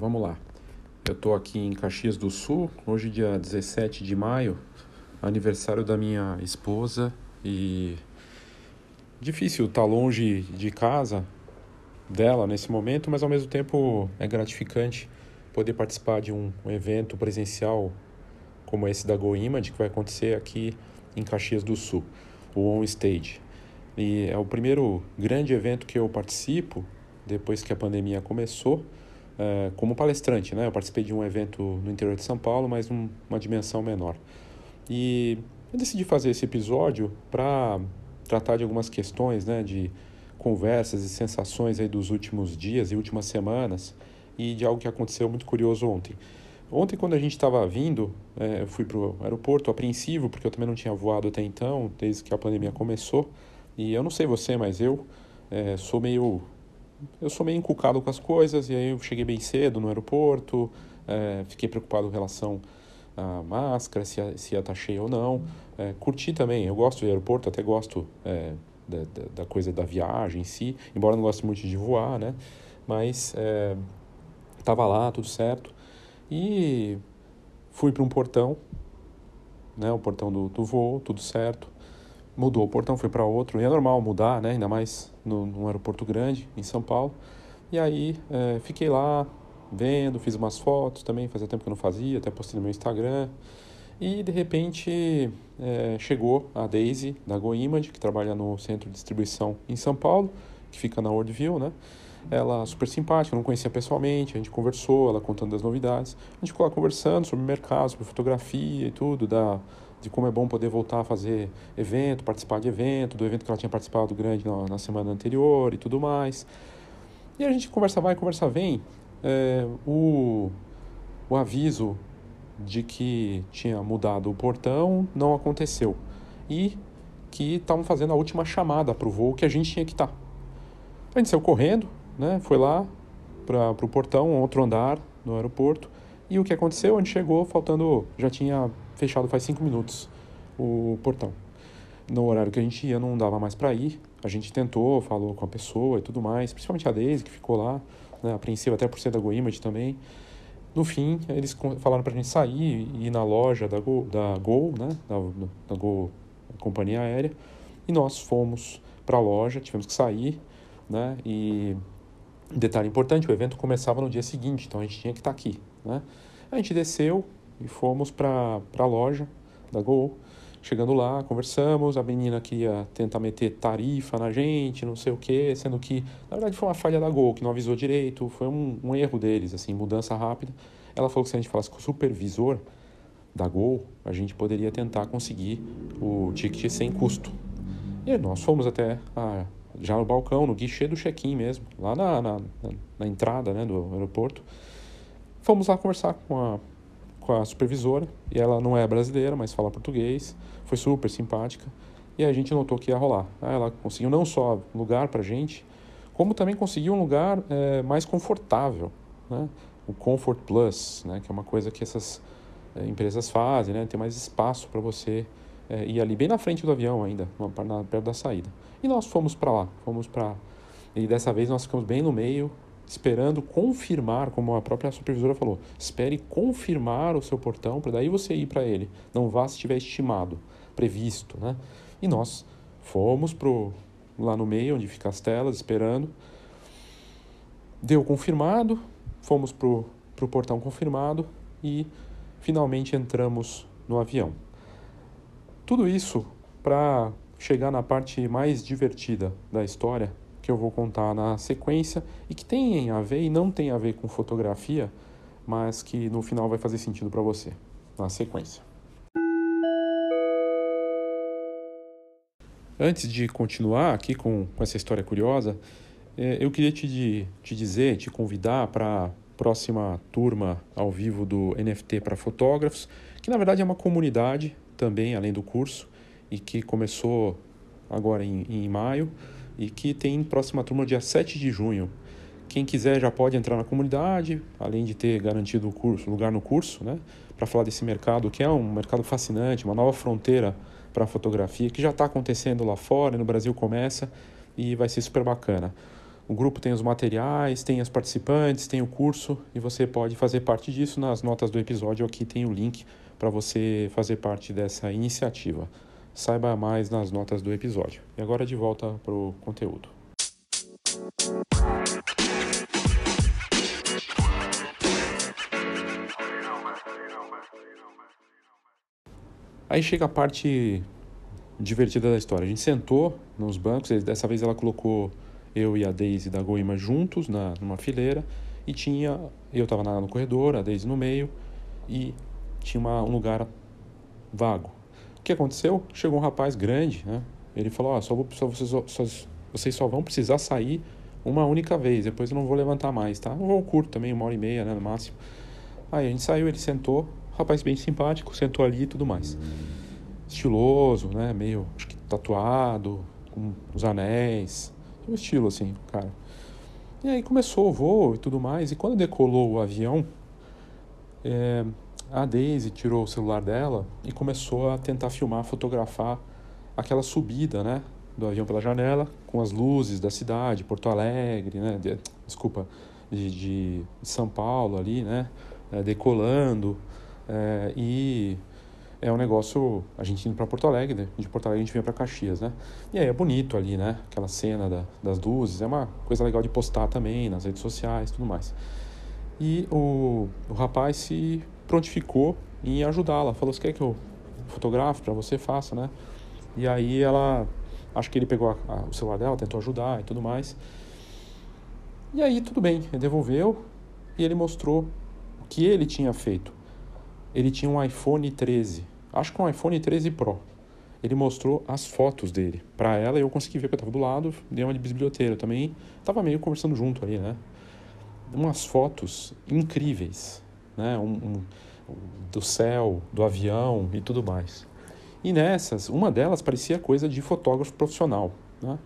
vamos lá. Eu estou aqui em Caxias do Sul, hoje dia 17 de maio, aniversário da minha esposa e difícil estar tá longe de casa dela nesse momento, mas ao mesmo tempo é gratificante poder participar de um, evento presencial como esse da GoImage que vai acontecer aqui em Caxias do Sul, o On Stage. E é o primeiro grande evento que eu participo depois que a pandemia começou é, como palestrante, né? Eu participei de um evento no interior de São Paulo, mas um, uma dimensão menor. E eu decidi fazer esse episódio para tratar de algumas questões, né? De conversas e sensações aí dos últimos dias e últimas semanas e de algo que aconteceu muito curioso ontem. Ontem, quando a gente estava vindo, é, eu fui para o aeroporto apreensivo, porque eu também não tinha voado até então, desde que a pandemia começou. E eu não sei você, mas eu é, sou meio eu sou meio encucado com as coisas e aí eu cheguei bem cedo no aeroporto, é, fiquei preocupado com relação à máscara, se ia, se ia estar tá cheio ou não. É, curti também, eu gosto do aeroporto, até gosto é, da, da, coisa da viagem em si, embora não goste muito de voar, né? Mas estava lá, tudo certo. E fui para um portão, né? O portão do, do voo, tudo certo mudou o portão, foi para outro. E é normal mudar, né? Ainda mais no, num aeroporto grande, em São Paulo. E aí é, fiquei lá vendo, fiz umas fotos também, fazia tempo que eu não fazia, até postei no meu Instagram. E de repente é, chegou a Daisy da GoImage, que trabalha no centro de distribuição em São Paulo, que fica na Worldview, né? Ela super simpática, não conhecia pessoalmente, a gente conversou, ela contando das novidades. A gente ficou lá conversando sobre mercado, sobre fotografia e tudo, da, de como é bom poder voltar a fazer evento, participar de evento, do evento que ela tinha participado grande na, na semana anterior e tudo mais. E a gente conversa vai, conversa vem. É, o, o aviso de que tinha mudado o portão não aconteceu. E que estavam fazendo a última chamada para o voo que a gente tinha que estar. Tá. A gente saiu correndo, né? foi lá para o portão, outro andar no aeroporto. E o que aconteceu? A gente chegou faltando, já tinha fechado faz cinco minutos o portão. No horário que a gente ia, não dava mais para ir. A gente tentou, falou com a pessoa e tudo mais, principalmente a Daisy, que ficou lá, né, apreensiva até por ser da GoImage também. No fim, eles falaram para a gente sair e ir na loja da Gol, da Gol né, da, da Gol companhia aérea, e nós fomos para a loja, tivemos que sair, né, e detalhe importante, o evento começava no dia seguinte, então a gente tinha que estar tá aqui, né. A gente desceu, e fomos para a loja da Gol. Chegando lá, conversamos, a menina queria tentar meter tarifa na gente, não sei o quê, sendo que, na verdade, foi uma falha da Gol, que não avisou direito, foi um, um erro deles, assim, mudança rápida. Ela falou que se a gente falasse com o supervisor da Gol, a gente poderia tentar conseguir o ticket sem custo. E nós fomos até a, já no balcão, no guichê do check-in mesmo, lá na, na, na entrada né, do aeroporto. Fomos lá conversar com a com a supervisora, e ela não é brasileira, mas fala português, foi super simpática, e a gente notou que ia rolar. Ela conseguiu não só lugar para gente, como também conseguiu um lugar é, mais confortável, né? o Comfort Plus, né? que é uma coisa que essas é, empresas fazem, né? tem mais espaço para você é, ir ali bem na frente do avião ainda, perto da saída. E nós fomos para lá, fomos para... E dessa vez nós ficamos bem no meio, esperando confirmar, como a própria supervisora falou, espere confirmar o seu portão para daí você ir para ele. Não vá se tiver estimado, previsto, né? E nós fomos pro lá no meio onde ficam as telas esperando. Deu confirmado, fomos pro pro portão confirmado e finalmente entramos no avião. Tudo isso para chegar na parte mais divertida da história, que eu vou contar na sequência e que tem a ver e não tem a ver com fotografia, mas que no final vai fazer sentido para você na sequência. Antes de continuar aqui com, com essa história curiosa, é, eu queria te, te dizer, te convidar para a próxima turma ao vivo do NFT para fotógrafos, que na verdade é uma comunidade também, além do curso, e que começou agora em, em maio e que tem próxima turma dia 7 de junho. Quem quiser já pode entrar na comunidade, além de ter garantido o curso, lugar no curso, né, para falar desse mercado que é um mercado fascinante, uma nova fronteira para a fotografia que já está acontecendo lá fora, no Brasil começa e vai ser super bacana. O grupo tem os materiais, tem as participantes, tem o curso e você pode fazer parte disso. Nas notas do episódio aqui tem o link para você fazer parte dessa iniciativa. Saiba mais nas notas do episódio. E agora de volta para o conteúdo. Aí chega a parte divertida da história. A gente sentou nos bancos, dessa vez ela colocou eu e a Daisy da Goima juntos na, numa fileira e tinha, eu estava no corredor, a Daisy no meio e tinha uma, um lugar vago. Que aconteceu? Chegou um rapaz grande, né? Ele falou, oh, só, vou, só, vocês, só, vocês só vão precisar sair uma única vez, depois eu não vou levantar mais, tá? Um voo curto também, uma hora e meia, né, no máximo. Aí a gente saiu, ele sentou, rapaz bem simpático, sentou ali e tudo mais. Estiloso, né, meio, acho que tatuado, com os anéis, um estilo assim, cara. E aí começou o voo e tudo mais, e quando decolou o avião, é, a Daisy tirou o celular dela e começou a tentar filmar, fotografar aquela subida, né, do avião pela janela, com as luzes da cidade, Porto Alegre, né, de, desculpa, de, de, São Paulo ali, né, é, decolando, é, e é um negócio, a gente indo para Porto Alegre, né? de Porto Alegre a gente vinha para Caxias, né? E aí é bonito ali, né? Aquela cena da, das luzes, é uma coisa legal de postar também nas redes sociais, tudo mais. E o, o rapaz se prontificou em ajudá-la, falou: "Você quer que eu fotografe para você faça, né?" E aí ela, acho que ele pegou a, a, o celular dela, tentou ajudar e tudo mais. E aí tudo bem, ele devolveu e ele mostrou o que ele tinha feito. Ele tinha um iPhone 13 acho que um iPhone 13 Pro. Ele mostrou as fotos dele para ela e eu consegui ver que eu estava do lado, dei uma de bisbilhoteiro também, estava meio conversando junto ali, né? Umas fotos incríveis, né? Um, um, do céu, do avião e tudo mais. E nessas, uma delas parecia coisa de fotógrafo profissional, né?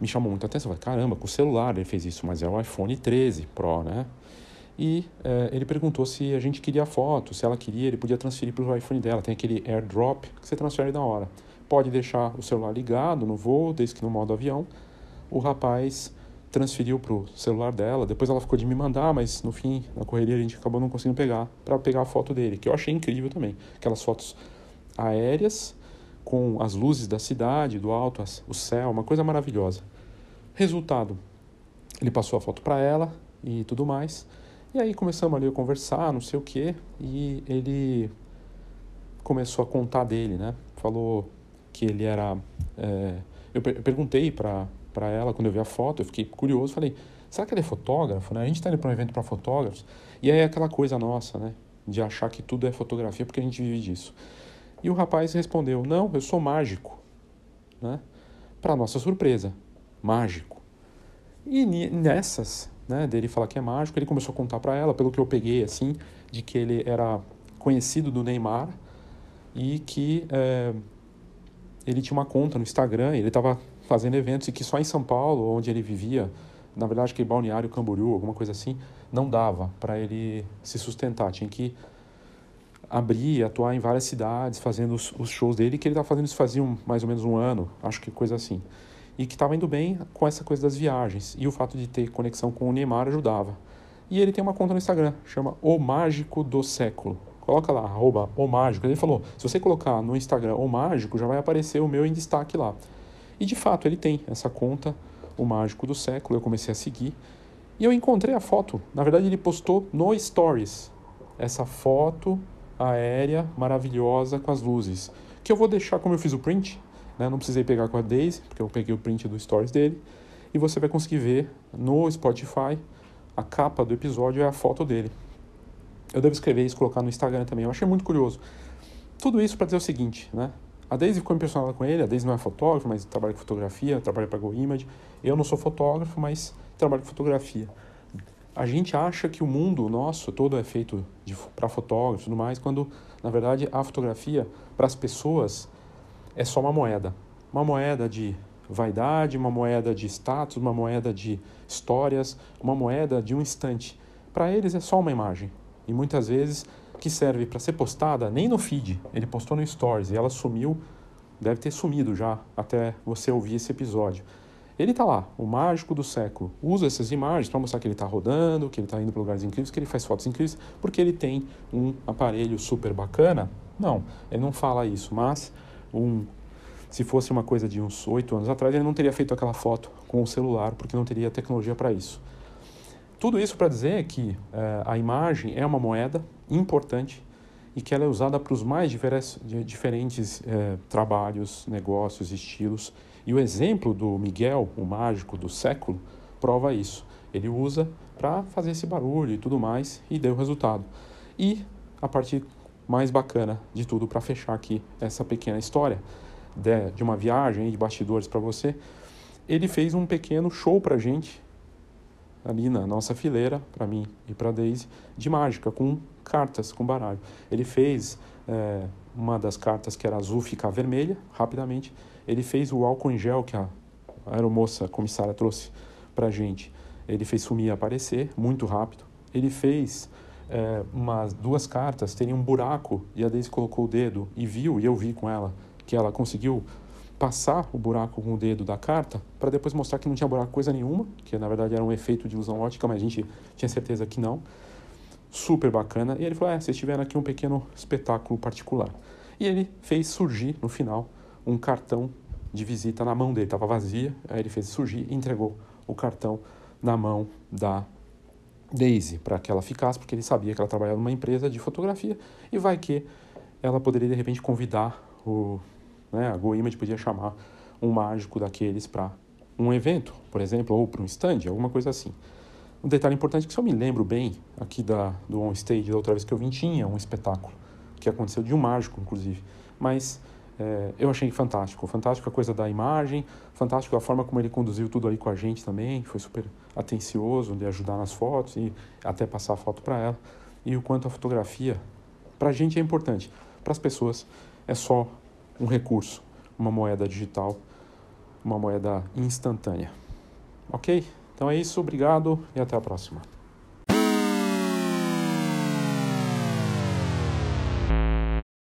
Me chamou muita atenção, falei, caramba, com o celular ele fez isso, mas é o iPhone 13 Pro, né? e é, ele perguntou se a gente queria a foto, se ela queria, ele podia transferir para o iPhone dela. Tem aquele AirDrop que você transfere na hora. Pode deixar o celular ligado no voo, desde que no modo avião. O rapaz transferiu para o celular dela. Depois ela ficou de me mandar, mas no fim, na correria, a gente acabou não conseguindo pegar para pegar a foto dele, que eu achei incrível também. Aquelas fotos aéreas com as luzes da cidade, do alto, o céu, uma coisa maravilhosa. Resultado, ele passou a foto para ela e tudo mais. E aí começamos ali a conversar, não sei o quê, e ele começou a contar dele, né? Falou que ele era. É... eu, eu perguntei para ela quando eu vi a foto, eu fiquei curioso, falei: será que ele é fotógrafo? Né? A gente está indo para um evento para fotógrafos, e aí é aquela coisa nossa, né? De achar que tudo é fotografia porque a gente vive disso. E o rapaz respondeu: não, eu sou mágico, né? Para nossa surpresa, mágico. E nessas né, dele falar que é mágico, ele começou a contar para ela, pelo que eu peguei, assim, de que ele era conhecido do Neymar e que é, ele tinha uma conta no Instagram, ele estava fazendo eventos e que só em São Paulo, onde ele vivia, na verdade que Balneário Camboriú, alguma coisa assim, não dava para ele se sustentar, tinha que abrir, atuar em várias cidades, fazendo os, os shows dele, que ele estava fazendo isso fazia um, mais ou menos um ano, acho que coisa assim e que estava indo bem com essa coisa das viagens. E o fato de ter conexão com o Neymar ajudava. E ele tem uma conta no Instagram, chama O Mágico do Século. Coloca lá, arroba O Mágico. Ele falou, se você colocar no Instagram O Mágico, já vai aparecer o meu em destaque lá. E de fato ele tem essa conta, O Mágico do Século, eu comecei a seguir. E eu encontrei a foto. Na verdade ele postou no Stories. Essa foto aérea maravilhosa com as luzes. Que eu vou deixar como eu fiz o print né? Não precisei pegar com a Daisy, porque eu peguei o print do stories dele. E você vai conseguir ver no Spotify a capa do episódio é a foto dele. Eu devo escrever isso e colocar no Instagram também. Eu achei muito curioso. Tudo isso para dizer o seguinte, né? A Daisy ficou impressionada com ele. A Daisy não é fotógrafa, mas trabalha com fotografia, trabalha para Go Image. Eu não sou fotógrafo, mas trabalho com fotografia. A gente acha que o mundo nosso todo é feito para fotógrafos e tudo mais, quando na verdade a fotografia para as pessoas é só uma moeda. Uma moeda de vaidade, uma moeda de status, uma moeda de histórias, uma moeda de um instante. Para eles é só uma imagem. E muitas vezes que serve para ser postada nem no feed. Ele postou no Stories e ela sumiu, deve ter sumido já até você ouvir esse episódio. Ele está lá, o mágico do século. Usa essas imagens para mostrar que ele está rodando, que ele está indo para lugares incríveis, que ele faz fotos incríveis, porque ele tem um aparelho super bacana. Não, ele não fala isso, mas um, se fosse uma coisa de uns oito anos atrás, ele não teria feito aquela foto com o celular, porque não teria tecnologia para isso. Tudo isso para dizer que eh, a imagem é uma moeda importante e que ela é usada para os mais diferentes eh, trabalhos, negócios, estilos. E o exemplo do Miguel, o mágico do século, prova isso. Ele usa para fazer esse barulho e tudo mais e deu resultado. E a parte mais bacana de tudo para fechar aqui essa pequena história de, de uma viagem de bastidores para você, ele fez um pequeno show para gente ali na nossa fileira, para mim e para Daisy, de mágica, com cartas, com baralho. Ele fez é, uma das cartas que era azul ficar vermelha, rapidamente. Ele fez o álcool em gel que a aeromoça a comissária trouxe para gente. Ele fez sumir aparecer, muito rápido. Ele fez é, umas duas cartas terem um buraco e a Daisy colocou o dedo e viu, e eu vi com ela, que ela conseguiu passar o buraco com o dedo da carta para depois mostrar que não tinha buraco coisa nenhuma, que na verdade era um efeito de ilusão ótica, mas a gente tinha certeza que não. Super bacana. E ele falou: É, vocês tiveram aqui um pequeno espetáculo particular. E ele fez surgir no final um cartão de visita na mão dele, estava vazia. Aí ele fez surgir e entregou o cartão na mão da Daisy para que ela ficasse, porque ele sabia que ela trabalhava numa empresa de fotografia e vai que ela poderia de repente convidar o né? A GoImage podia chamar um mágico daqueles para um evento, por exemplo, ou para um stand, alguma coisa assim. Um detalhe importante é que se eu me lembro bem aqui da, do on stage da outra vez que eu vim, tinha um espetáculo que aconteceu de um mágico, inclusive. Mas é, eu achei fantástico. Fantástico a coisa da imagem, fantástico a forma como ele conduziu tudo aí com a gente também. Foi super atencioso de ajudar nas fotos e até passar a foto para ela. E o quanto a fotografia, para a gente é importante. Para as pessoas é só um recurso, uma moeda digital, uma moeda instantânea. Ok? Então é isso, obrigado e até a próxima.